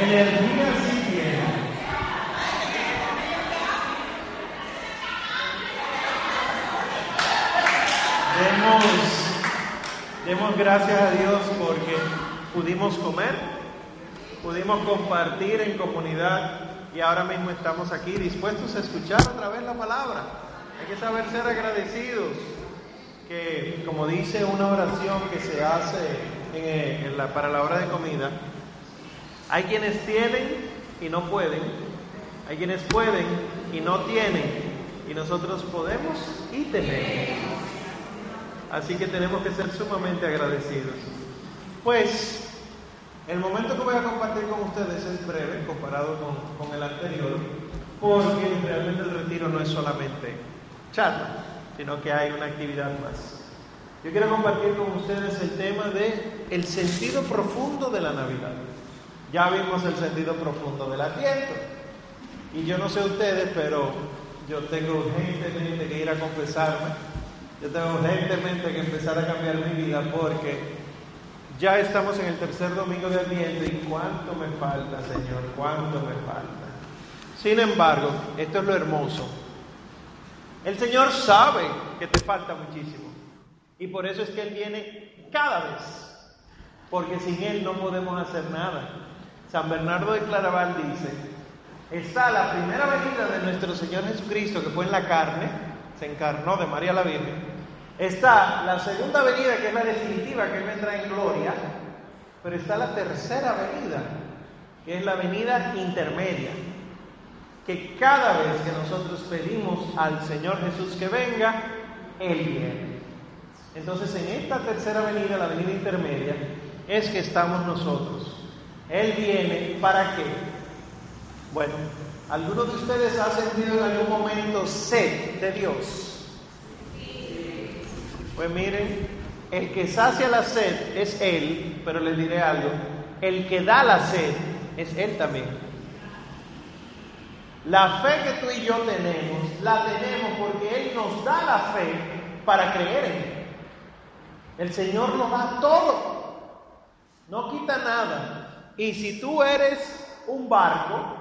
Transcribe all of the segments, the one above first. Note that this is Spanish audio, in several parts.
Energía sí tiene. Demos, demos gracias a Dios porque pudimos comer, pudimos compartir en comunidad y ahora mismo estamos aquí dispuestos a escuchar otra vez la palabra. Hay que saber ser agradecidos, que como dice una oración que se hace la, para la hora de comida, hay quienes tienen y no pueden, hay quienes pueden y no tienen, y nosotros podemos y tenemos. Así que tenemos que ser sumamente agradecidos. Pues el momento que voy a compartir con ustedes es breve comparado con, el anterior, porque realmente el retiro no es solamente charla, sino que hay una actividad más. Yo quiero compartir con ustedes el tema de el sentido profundo de la Navidad. Ya vimos el sentido profundo del Adviento. Y yo no sé ustedes, pero yo tengo urgentemente que ir a confesarme. Yo tengo urgentemente que empezar a cambiar mi vida porque ya estamos en el tercer domingo de Adviento y cuánto me falta, Señor, cuánto me falta. Sin embargo, esto es lo hermoso. El Señor sabe que te falta muchísimo. Y por eso es que Él viene cada vez. Porque sin Él no podemos hacer nada. San Bernardo de Claraval dice, está la primera venida de nuestro Señor Jesucristo que fue en la carne, se encarnó de María la Virgen, Está la segunda venida, que es la definitiva, que vendrá en gloria, pero está la tercera venida, que es la venida intermedia, que cada vez que nosotros pedimos al Señor Jesús que venga, Él viene. Entonces en esta tercera venida, la venida intermedia, es que estamos nosotros. Él viene para qué? Bueno, ¿algunos de ustedes ha sentido en algún momento sed de Dios? Pues miren, el que sacia la sed es Él, pero les diré algo, el que da la sed es Él también. La fe que tú y yo tenemos, la tenemos porque Él nos da la fe para creer en Él. El Señor nos da todo, no quita nada. Y si tú eres un barco,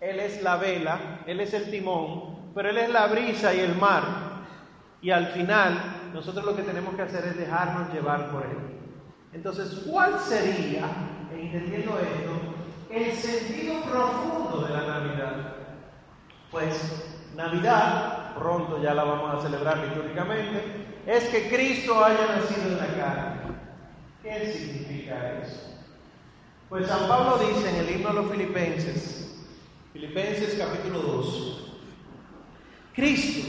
Él es la vela, Él es el timón, pero Él es la brisa y el mar. Y al final nosotros lo que tenemos que hacer es dejarnos llevar por Él. Entonces, ¿cuál sería, entendiendo esto, el sentido profundo de la Navidad? Pues Navidad, pronto ya la vamos a celebrar litúrgicamente, es que Cristo haya nacido en la carne. ¿Qué significa eso? Pues San Pablo dice en el himno a los filipenses, Filipenses capítulo 2, Cristo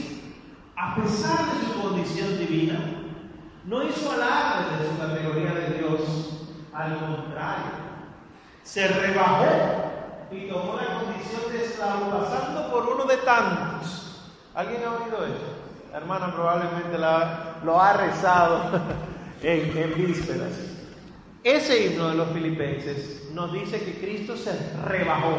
a pesar de su condición divina, no hizo alarde de su categoría de Dios, al contrario, se rebajó y tomó la condición de esclavo, pasando por uno de tantos. ¿Alguien ha oído eso? La hermana probablemente lo ha rezado en, en vísperas. Ese himno de los filipenses nos dice que Cristo se rebajó.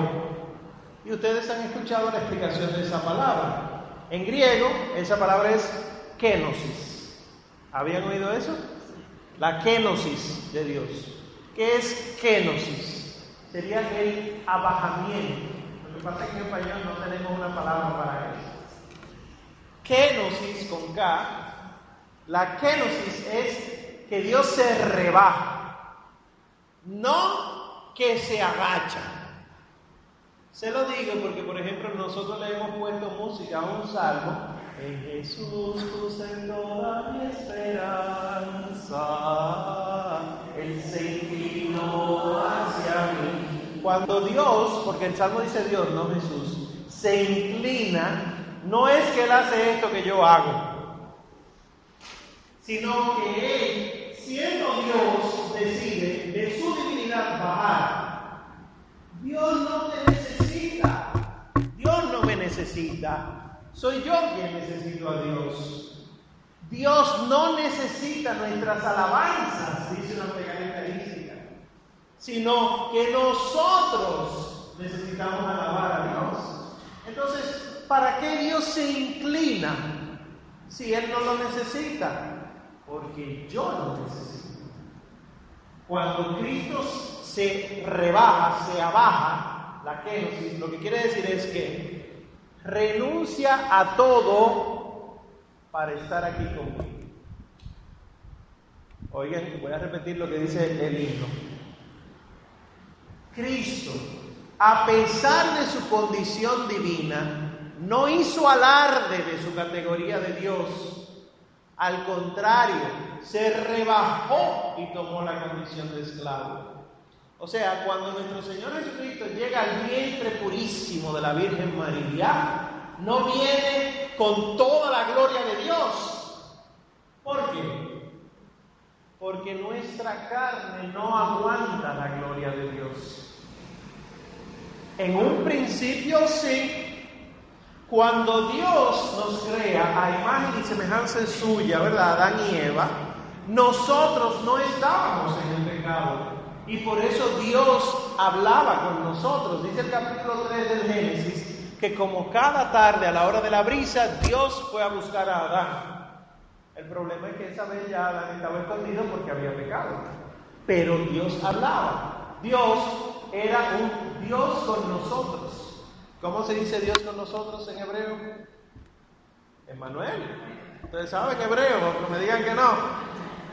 Y ustedes han escuchado la explicación de esa palabra. En griego, esa palabra es kenosis. ¿Habían oído eso? La kenosis de Dios. ¿Qué es kenosis? Sería el abajamiento. Lo que pasa es que en español no tenemos una palabra para eso. Kenosis con K. La kenosis es que Dios se rebaja, no que se agacha. Se lo digo porque, por ejemplo, nosotros le hemos puesto música a un salmo. En Jesús puse toda mi esperanza. Él se inclinó hacia mí. Cuando Dios, porque el salmo dice Dios, no Jesús, se inclina, no es que Él hace esto que yo hago, sino que Él, siendo Dios, decide de su divinidad bajar. Dios no te Dios no me necesita. Soy yo quien necesito a Dios. Dios no necesita nuestras alabanzas, dice una característica, sino que nosotros necesitamos alabar a Dios. Entonces, ¿para qué Dios se inclina si Él no lo necesita? Porque yo lo necesito. Cuando Cristo se rebaja, se abaja, la kenosis, lo que quiere decir es que renuncia a todo para estar aquí conmigo. Oigan, voy a repetir lo que dice el himno. Cristo, a pesar de su condición divina, no hizo alarde de su categoría de Dios. Al contrario, se rebajó y tomó la condición de esclavo. O sea, cuando nuestro Señor Jesucristo llega al vientre purísimo de la Virgen María, no viene con toda la gloria de Dios. ¿Por qué? Porque nuestra carne no aguanta la gloria de Dios. En un principio sí. Cuando Dios nos crea a imagen y semejanza suya, ¿verdad? Adán y Eva, nosotros no estábamos en el pecado. Y por eso Dios hablaba con nosotros. Dice el capítulo 3 del Génesis que como cada tarde a la hora de la brisa, Dios fue a buscar a Adán. El problema es que esa vez ya Adán estaba escondido porque había pecado. Pero Dios hablaba. Dios era un Dios con nosotros. ¿Cómo se dice Dios con nosotros en hebreo? Emmanuel. Ustedes saben hebreo, aunque me digan que no.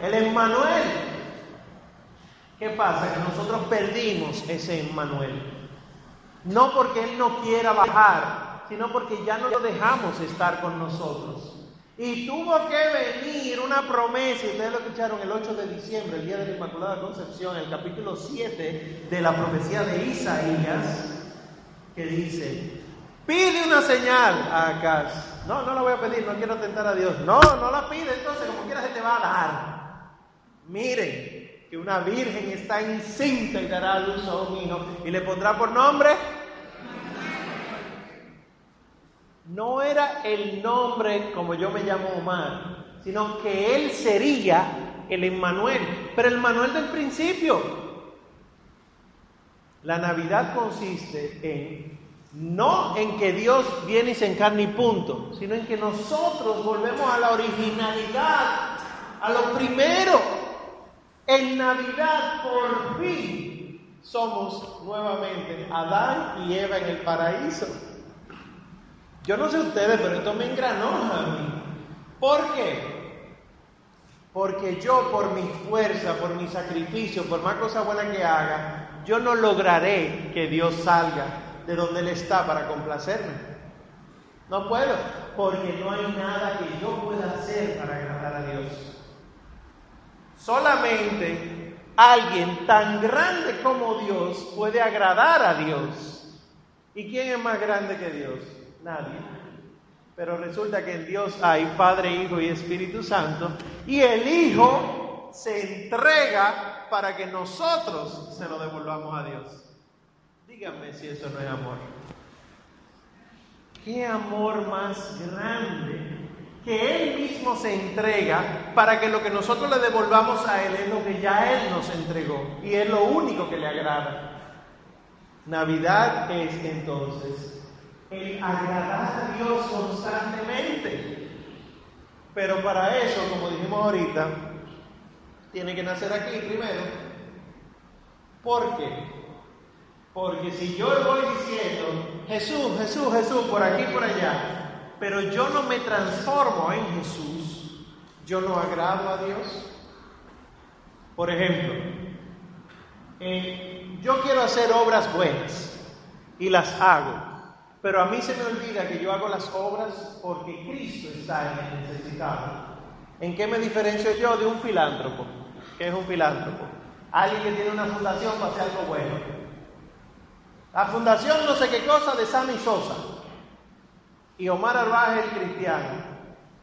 El Emmanuel. ¿Qué pasa? Que nosotros perdimos ese Emmanuel. No porque Él no quiera bajar, sino porque ya no lo dejamos estar con nosotros. Y tuvo que venir una promesa, y ustedes lo escucharon el 8 de diciembre, el día de la Inmaculada Concepción, el capítulo 7 de la profecía de Isaías, que dice, pide una señal a Acaz. No, no la voy a pedir, no quiero tentar a Dios. No, no la pide, entonces como quiera se te va a dar. Miren, que una virgen está encinta y dará luz a un hijo y le pondrá por nombre no era el nombre como yo me llamo Omar, sino que él sería el Emmanuel, pero el Emmanuel del principio. La Navidad consiste en no en que Dios viene y se encarna y punto, sino en que nosotros volvemos a la originalidad, a lo primero. En Navidad por fin somos nuevamente Adán y Eva en el paraíso. Yo no sé ustedes, pero esto me engranó a mí. ¿Por qué? Porque yo por mi fuerza, por mi sacrificio, por más cosas buenas que haga, yo no lograré que Dios salga de donde Él está para complacerme. No puedo, porque no hay nada que yo pueda hacer para agradar a Dios. Solamente alguien tan grande como Dios puede agradar a Dios. ¿Y quién es más grande que Dios? Nadie. Pero resulta que en Dios hay Padre, Hijo y Espíritu Santo y el Hijo se entrega para que nosotros se lo devolvamos a Dios. Díganme si eso no es amor. ¿Qué amor más grande que Él mismo se entrega para que lo que nosotros le devolvamos a Él es lo que ya Él nos entregó y es lo único que le agrada? Navidad es entonces el agradar a Dios constantemente. Pero para eso, como dijimos ahorita, tiene que nacer aquí primero. ¿Por qué? Porque si yo voy diciendo, Jesús, Jesús, Jesús, por aquí, por allá, pero yo no me transformo en Jesús, yo no agrado a Dios. Por ejemplo, eh, yo quiero hacer obras buenas y las hago. Pero a mí se me olvida que yo hago las obras porque Cristo está en el necesitado. ¿En qué me diferencio yo de un filántropo? ¿Qué es un filántropo? Alguien que tiene una fundación para hacer algo bueno. La fundación no sé qué cosa de Sammy Sosa. Y Omar Arbaje el cristiano.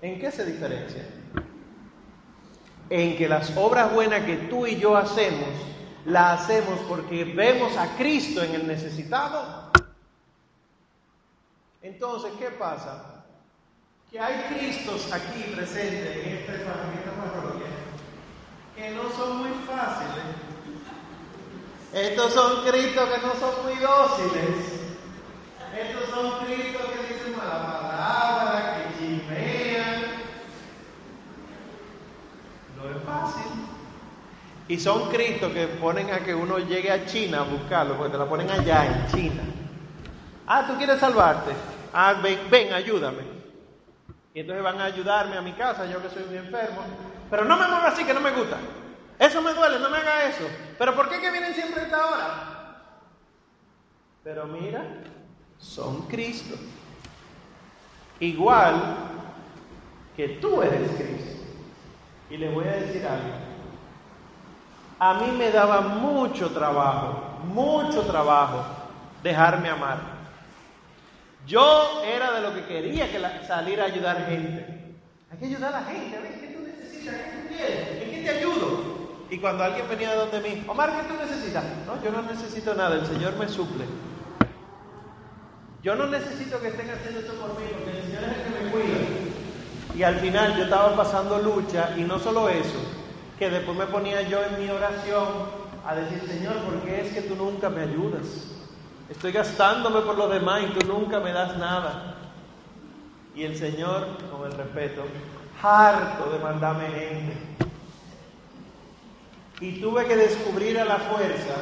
¿En qué se diferencia? En que las obras buenas que tú y yo hacemos, las hacemos porque vemos a Cristo en el necesitado entonces, ¿qué pasa? Que hay Cristos aquí presentes en esta, parroquia que no son muy fáciles. Estos son Cristos que no son muy dóciles. Estos son Cristos que dicen mala palabra, que chimean. No es fácil. Y son Cristos que ponen a que uno llegue a China a buscarlo, porque te la ponen allá en China. Ah, tú quieres salvarte. Ah, ven, ven, ayúdame. Y entonces van a ayudarme a mi casa, yo que soy muy enfermo. Pero no me mueva así, que no me gusta. Eso me duele, no me haga eso. Pero ¿por qué que vienen siempre a esta hora? Pero mira, son Cristo. Igual que tú eres Cristo. Y les voy a decir algo. A mí me daba mucho trabajo, mucho trabajo dejarme amar. Yo era de lo que quería que salir a ayudar gente. Hay que ayudar a la gente, tú qué tú quieres, en qué te ayudo. Y cuando alguien venía de donde mí, Omar, ¿qué tú necesitas? No, yo no necesito nada, el Señor me suple. Yo no necesito que estén haciendo esto por mí, porque el Señor es el que me cuida. Y al final yo estaba pasando lucha, y no solo eso, que después me ponía yo en mi oración a decir, Señor, ¿por qué es que tú nunca me ayudas? Estoy gastándome por los demás y tú nunca me das nada. Y el Señor, con el respeto, harto de mandarme gente. Y tuve que descubrir a la fuerza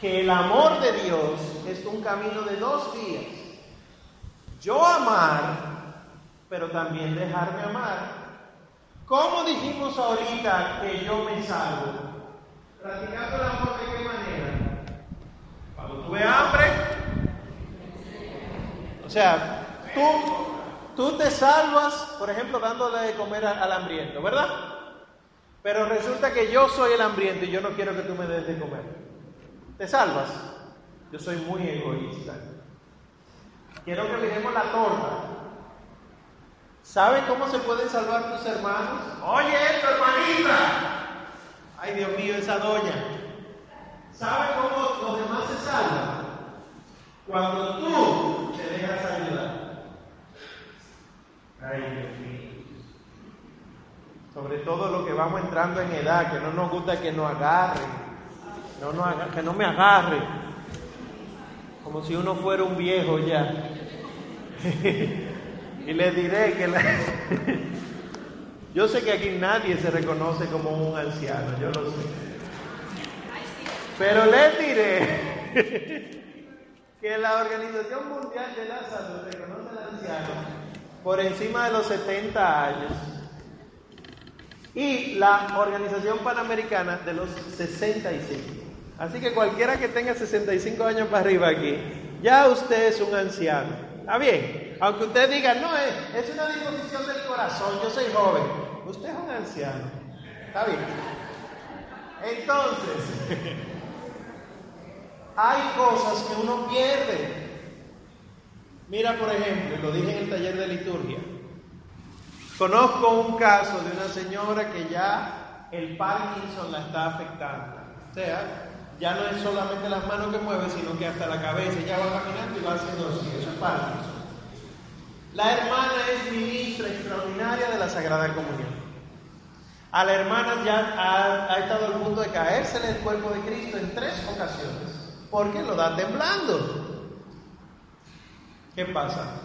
que el amor de Dios es un camino de dos vías. Yo amar, pero también dejarme amar. ¿Cómo dijimos ahorita que yo me salvo? Practicando el amor de qué manera? Cuando tuve hambre. O sea, tú, tú te salvas, por ejemplo, dándole de comer al hambriento, ¿verdad? Pero resulta que yo soy el hambriento y yo no quiero que tú me des de comer. ¿Te salvas? Yo soy muy egoísta. Quiero que miremos la torta. ¿Sabe cómo se pueden salvar tus hermanos? Oye, esto, hermanita. Ay, Dios mío, esa doña. ¿Sabe cómo los demás se salvan? Cuando tú te dejas ayudar. Sobre todo lo que vamos entrando en edad, que no nos gusta que nos agarren no, que no me agarre, como si uno fuera un viejo ya. y le diré que la... yo sé que aquí nadie se reconoce como un anciano, yo lo sé. Pero le diré que la Organización Mundial de la Salud reconoce al anciano por encima de los 70 años y la Organización Panamericana de los 65. Así que cualquiera que tenga 65 años para arriba aquí, ya usted es un anciano. Está bien. Aunque usted diga, no, es, es una disposición del corazón, yo soy joven. Usted es un anciano. Está bien. Entonces, hay cosas que uno pierde. Mira, por ejemplo, lo dije en el taller de liturgia. Conozco un caso de una señora que ya el Parkinson la está afectando. O sea, ya no es solamente las manos que mueve, sino que hasta la cabeza, ya va caminando y va haciendo así, eso es parte. La hermana es ministra extraordinaria de la Sagrada Comunión. A la hermana ya ha, estado al punto de caerse en el cuerpo de Cristo en tres ocasiones, porque lo da temblando. ¿Qué pasa?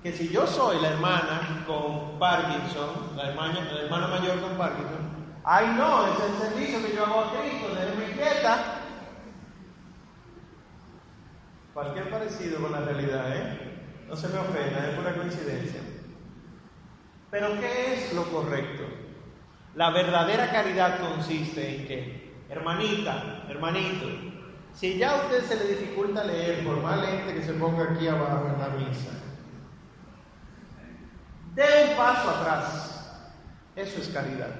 Que si yo soy la hermana con Parkinson, la hermana, mayor con Parkinson, ay no, es el servicio que yo hago a Cristo, déjeme quieta, Cualquier parecido con la realidad, ¿eh? No se me ofenda, es pura coincidencia. Pero ¿qué es lo correcto? La verdadera caridad consiste en que, hermanita, hermanito, si ya a usted se le dificulta leer, por más que se ponga aquí abajo en la misa, dé un paso atrás. Eso es caridad.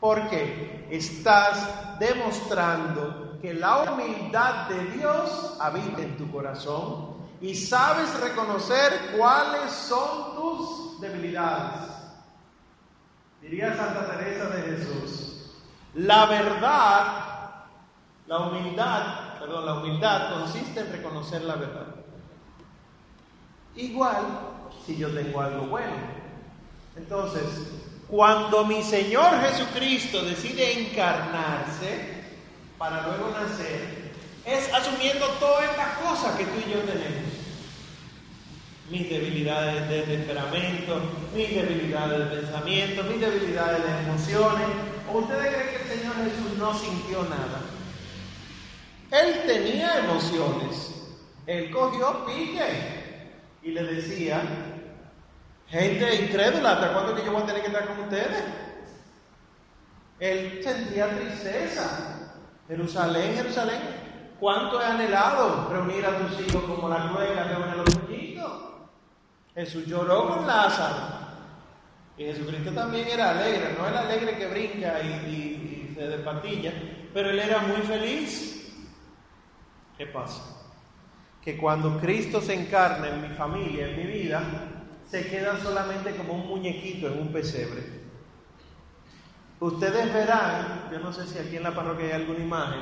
Porque estás demostrando que la humildad de Dios habita en tu corazón y sabes reconocer cuáles son tus debilidades. Diría Santa Teresa de Jesús, la verdad, la humildad, perdón, la humildad consiste en reconocer la verdad. Igual si yo tengo algo bueno. Entonces, cuando mi Señor Jesucristo decide encarnarse, para luego nacer, es asumiendo todas estas cosas que tú y yo tenemos. Mis debilidades de temperamento, mis debilidades de pensamiento, mis debilidades de emociones. ustedes creen que el Señor Jesús no sintió nada? Él tenía emociones. Él cogió pique y le decía, gente incrédula, ¿hasta cuándo que yo voy a tener que estar con ustedes? Él sentía tristeza. Jerusalén, Jerusalén, ¿cuánto he anhelado reunir a tus hijos como la ruega reúne a los pollitos? Jesús lloró con Lázaro. Y Jesucristo también era alegre, no el alegre que brinca y, y se despatilla, pero él era muy feliz. ¿Qué pasa? Que cuando Cristo se encarna en mi familia, en mi vida, se queda solamente como un muñequito en un pesebre. Ustedes verán, yo no sé si aquí en la parroquia hay alguna imagen.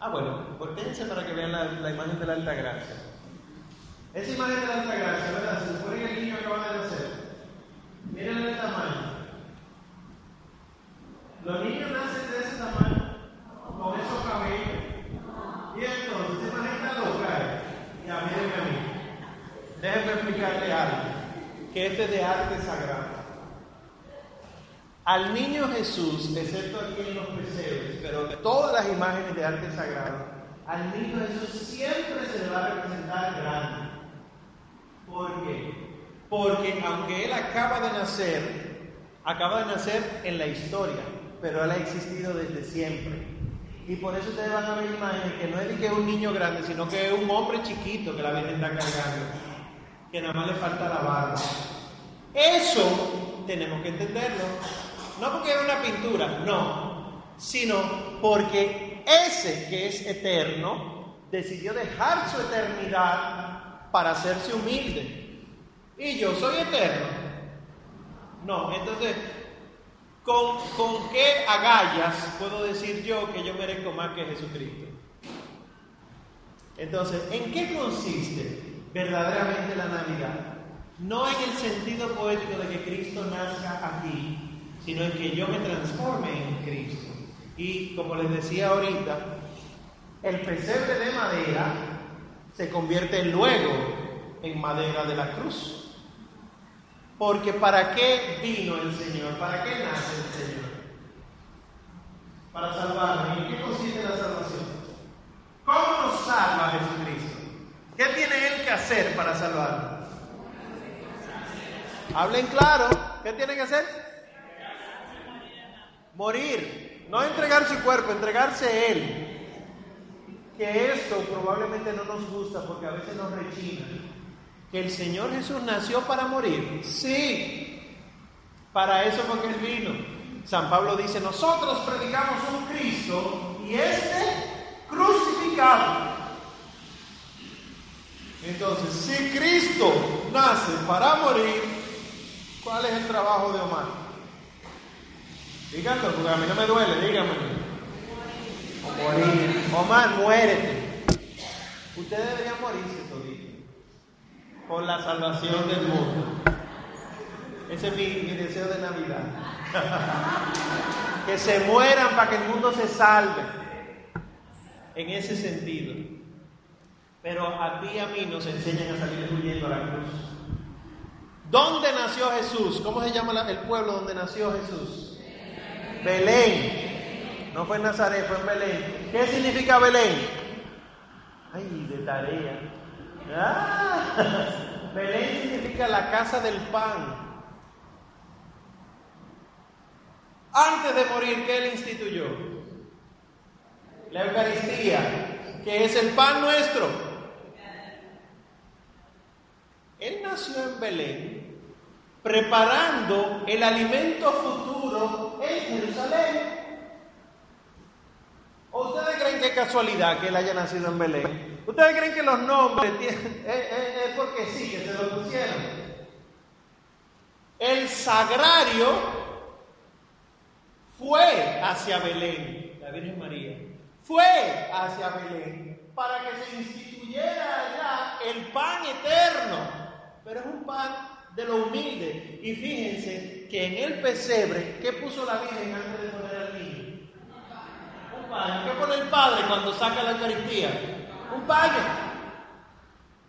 Ah, bueno, volteense para que vean la, imagen de la Alta Gracia. Esa imagen de la Alta Gracia, ¿verdad? Se supone que el niño acaba de nacer. Miren el tamaño. Los niños nacen de ese tamaño, con esos cabellos. Y entonces, esa está loca. mírenme a mí. Déjenme explicarle algo, que este es de arte sagrado. Al niño Jesús, excepto aquí en los pesebres, pero de todas las imágenes de arte sagrado, al niño Jesús siempre se le va a representar grande. ¿Por qué? Porque aunque él acaba de nacer, acaba de nacer en la historia, pero él ha existido desde siempre. Y por eso ustedes van a ver imágenes que no es que es un niño grande, sino que es un hombre chiquito que la Virgen está cargando, que nada más le falta la barba. Eso tenemos que entenderlo. No porque es una pintura, no, sino porque ese que es eterno decidió dejar su eternidad para hacerse humilde. Y yo soy eterno. No, entonces, ¿con, ¿con qué agallas puedo decir yo que yo merezco más que Jesucristo? Entonces, ¿en qué consiste verdaderamente la Navidad? No en el sentido poético de que Cristo nazca aquí, sino en que yo me transforme en Cristo. Y como les decía ahorita, el pesebre de madera se convierte luego en madera de la cruz. Porque ¿para qué vino el Señor? ¿Para qué nace el Señor? Para salvarme. ¿En qué consiste la salvación? ¿Cómo nos salva Jesucristo? ¿Qué tiene Él que hacer para salvarnos? Hablen claro. ¿Qué tiene que hacer? Morir, no entregar su cuerpo, entregarse Él. Que esto probablemente no nos gusta porque a veces nos rechina. Que el Señor Jesús nació para morir. Sí, para eso fue que Él vino. San Pablo dice, nosotros predicamos un Cristo y este crucificado. Entonces, si Cristo nace para morir, ¿cuál es el trabajo de Omar? Díganlo, porque a mí no me duele, díganme. Morir. Omar, muérete. Ustedes deberían morirse toditos. Por la salvación del mundo. Ese es mi, mi deseo de Navidad. que se mueran para que el mundo se salve. En ese sentido. Pero a ti y a mí nos enseñan a salir huyendo a la cruz. ¿Dónde nació Jesús? ¿Cómo se llama el pueblo donde nació Jesús? Belén. No fue en Nazaret, fue en Belén. ¿Qué significa Belén? Ay, de tarea. Ah, Belén significa la casa del pan. Antes de morir, ¿qué él instituyó? La Eucaristía, que es el pan nuestro. Él nació en Belén preparando el alimento futuro en Jerusalén. ¿O ustedes creen que es casualidad que él haya nacido en Belén? ¿Ustedes creen que los nombres tienen, es, porque sí, que se lo pusieron? El sagrario fue hacia Belén, la Virgen María, fue hacia Belén para que se instituyera allá el pan eterno, pero es un pan de lo humilde. Y fíjense que en el pesebre, ¿qué puso la Virgen antes de? Un paño. ¿Qué pone el Padre cuando saca la Eucaristía? Un paño.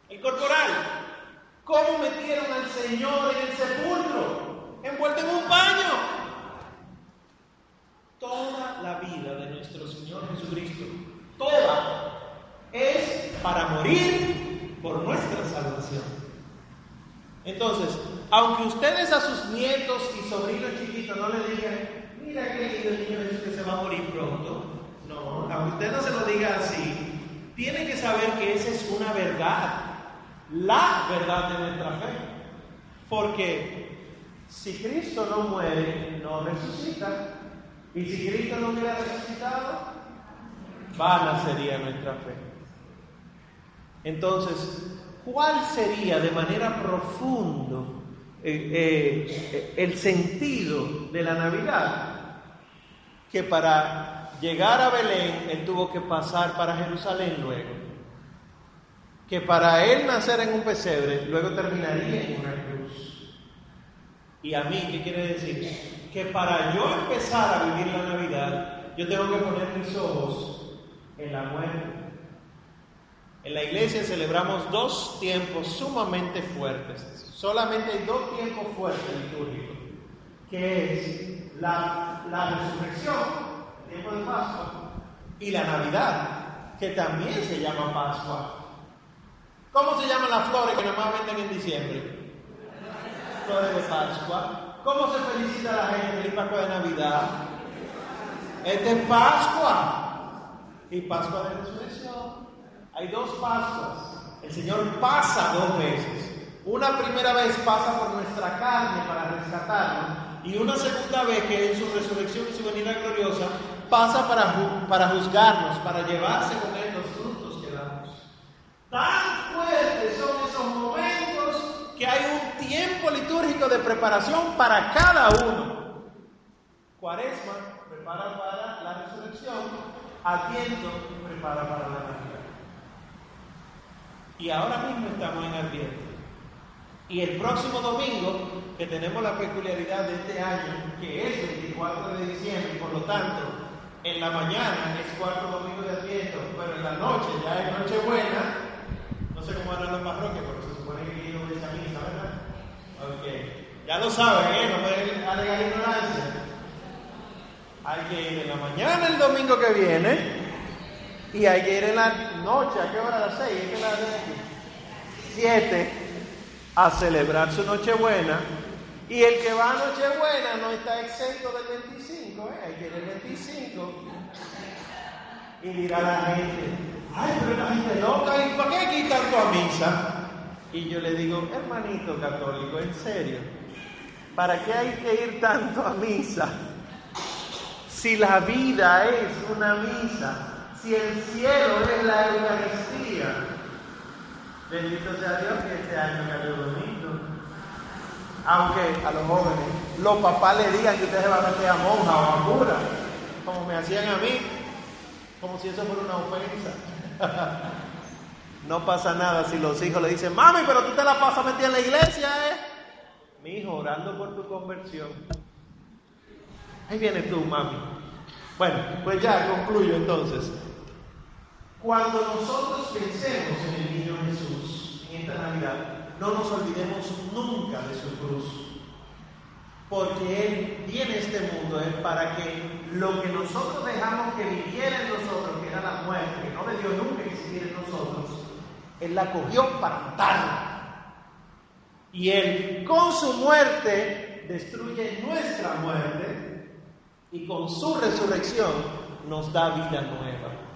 El corporal. ¿Cómo metieron al Señor en el sepulcro? Envuelto en un paño. Toda la vida de nuestro Señor Jesucristo, toda, es para morir por nuestra salvación. Entonces, aunque ustedes a sus nietos y sobrinos chiquitos no le digan, mira qué lindo niño Jesús que se va a morir pronto, no, aunque usted no se lo diga así, tiene que saber que esa es una verdad, la verdad de nuestra fe. Porque si Cristo no muere, no resucita. Y si Cristo no hubiera resucitado, vana sería nuestra fe. Entonces, ¿cuál sería de manera profunda eh, eh, el sentido de la Navidad? Que para llegar a Belén él tuvo que pasar para Jerusalén luego. Que para él nacer en un pesebre luego terminaría en una cruz. Y a mí, ¿qué quiere decir? que para yo empezar a vivir la Navidad, yo tengo que poner mis ojos en la muerte. En la iglesia celebramos dos tiempos sumamente fuertes. Solamente hay dos tiempos fuertes litúrgicos, que es la, resurrección, tiempo de Pascua, y la Navidad, que también se llama Pascua. ¿Cómo se llaman las flores que nomás venden en diciembre? Flores de Pascua. ¿Cómo se felicita la gente? Feliz Pascua de Navidad. Es Pascua. Y Pascua de Resurrección. Hay dos Pascuas. El Señor pasa dos veces. Una primera vez pasa por nuestra carne para rescatarnos. Y una segunda vez que en su resurrección y su venida gloriosa pasa para, para juzgarnos, para llevarse con él los frutos que damos. Tan fuertes son esos momentos que hay un tiempo litúrgico de preparación para cada uno. Cuaresma prepara para la resurrección, Adviento prepara para la Navidad. Y ahora mismo estamos en Adviento. Y el próximo domingo, que tenemos la peculiaridad de este año, que es 24 de diciembre, por lo tanto, en la mañana es cuarto domingo de Adviento, pero en la noche ya es Nochebuena, no sé cómo harán las parroquias, pero se supone que de esa misa, ¿verdad? Ok, ya lo saben, ¿eh? No pueden alegar ignorancia. Hay que ir en la mañana el domingo que viene y hay que ir en la noche, ¿a qué hora? A las seis, ¿qué hora de Siete, a celebrar su Nochebuena. Y el que va a Nochebuena no está exento del 25, ¿eh? Que ir el 25. Y dirá la gente, ay, pero la gente loca, ¿y para qué ir tanto a misa? Y yo le digo, hermanito católico, en serio, ¿para qué hay que ir tanto a misa? Si la vida es una misa, si el cielo es la Eucaristía. Bendito sea Dios que este año cayó bonito. Aunque a los jóvenes, los papás le digan que usted se va a meter a monja o a cura, como me hacían a mí, como si eso fuera una ofensa. no pasa nada si los hijos le dicen, mami, pero tú te la pasas metida en la iglesia, ¿eh? Mi hijo, orando por tu conversión. Ahí vienes tú, mami. Bueno, pues ya concluyo entonces. Cuando nosotros pensemos en el niño Jesús en esta Navidad, no nos olvidemos nunca de su cruz. Porque Él viene a este mundo es para que lo que nosotros dejamos que viviera en nosotros, que era la muerte, que no debió nunca existir en nosotros, Él la cogió para matarla. Y Él con su muerte destruye nuestra muerte y con su resurrección nos da vida nueva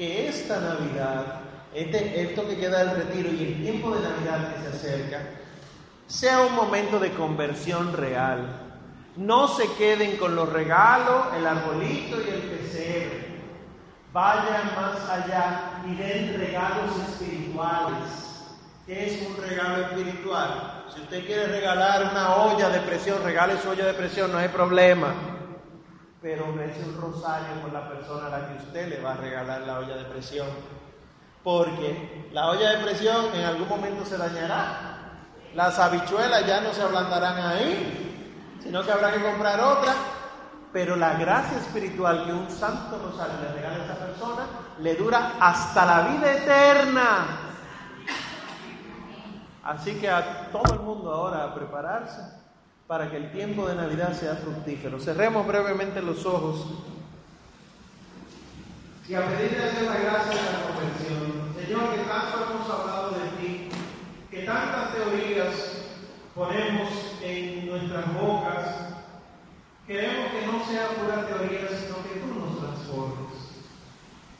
que esta Navidad, este, esto que queda del retiro y el tiempo de Navidad que se acerca, sea un momento de conversión real. No se queden con los regalos, el arbolito y el pesebre. Vayan más allá y den regalos espirituales. ¿Qué es un regalo espiritual? Si usted quiere regalar una olla de presión, regale su olla de presión, no hay problema pero es un rosario con la persona a la que usted le va a regalar la olla de presión. Porque la olla de presión en algún momento se dañará. Las habichuelas ya no se ablandarán ahí, sino que habrá que comprar otra. Pero la gracia espiritual que un santo rosario le regala a esa persona le dura hasta la vida eterna. Así que a todo el mundo ahora a prepararse para que el tiempo de Navidad sea fructífero. Cerremos brevemente los ojos y a pedirle a Dios la gracia de la conversión. Señor, que tanto hemos hablado de ti, que tantas teorías ponemos en nuestras bocas, queremos que no sea pura teoría, sino que tú nos transformes.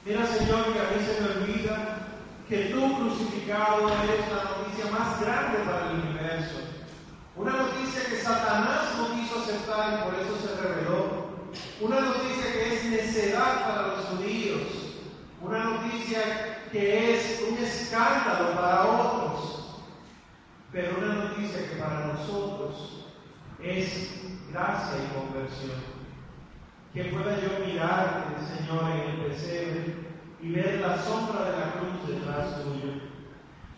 Mira, Señor, que a mí se me olvida que tú crucificado eres la noticia más grande para el universo. Una noticia que Satanás no quiso aceptar y por eso se reveló. Una noticia que es necedad para los judíos. Una noticia que es un escándalo para otros. Pero una noticia que para nosotros es gracia y conversión. Que pueda yo mirarte, Señor, en el pesebre y ver la sombra de la cruz detrás tuyo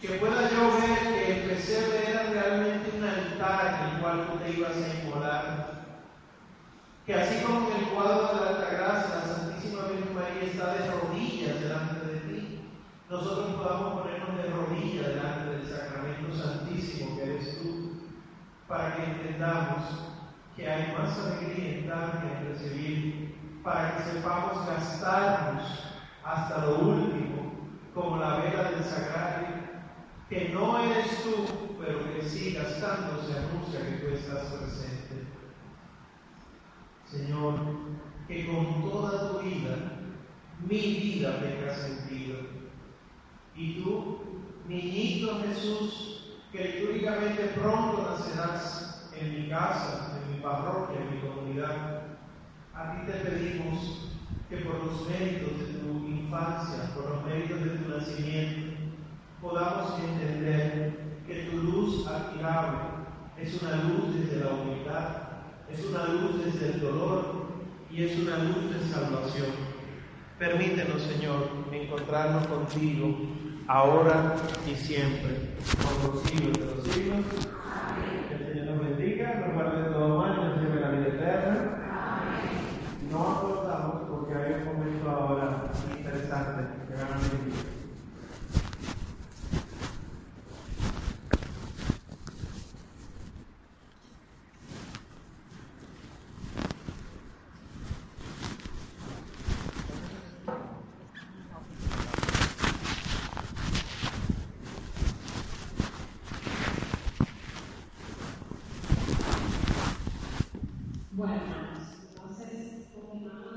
que pueda yo ver que el pesebre era realmente un altar en el cual tú te ibas a inmolar. Que así como el cuadro de la Altagracia, la Santísima Virgen María está de rodillas delante de ti, nosotros podamos ponernos de rodillas delante del Sacramento Santísimo que eres tú, para que entendamos que hay más alegría en dar que en recibir, para que sepamos gastarnos hasta lo último, como la vela del sagrario que no eres tú, pero que sí gastando se anuncia que tú estás presente. Señor, que con toda tu vida mi vida tenga sentido. Y tú, niñito Jesús, que litúrgicamente pronto nacerás en mi casa, en mi parroquia, en mi comunidad, a ti te pedimos que por los méritos de tu infancia, por los méritos de tu nacimiento, podamos entender que tu luz admirable es una luz desde la humildad, es una luz desde el dolor y es una luz de salvación. Permítenos, Señor, encontrarnos contigo ahora y siempre, por los siglos de los siglos.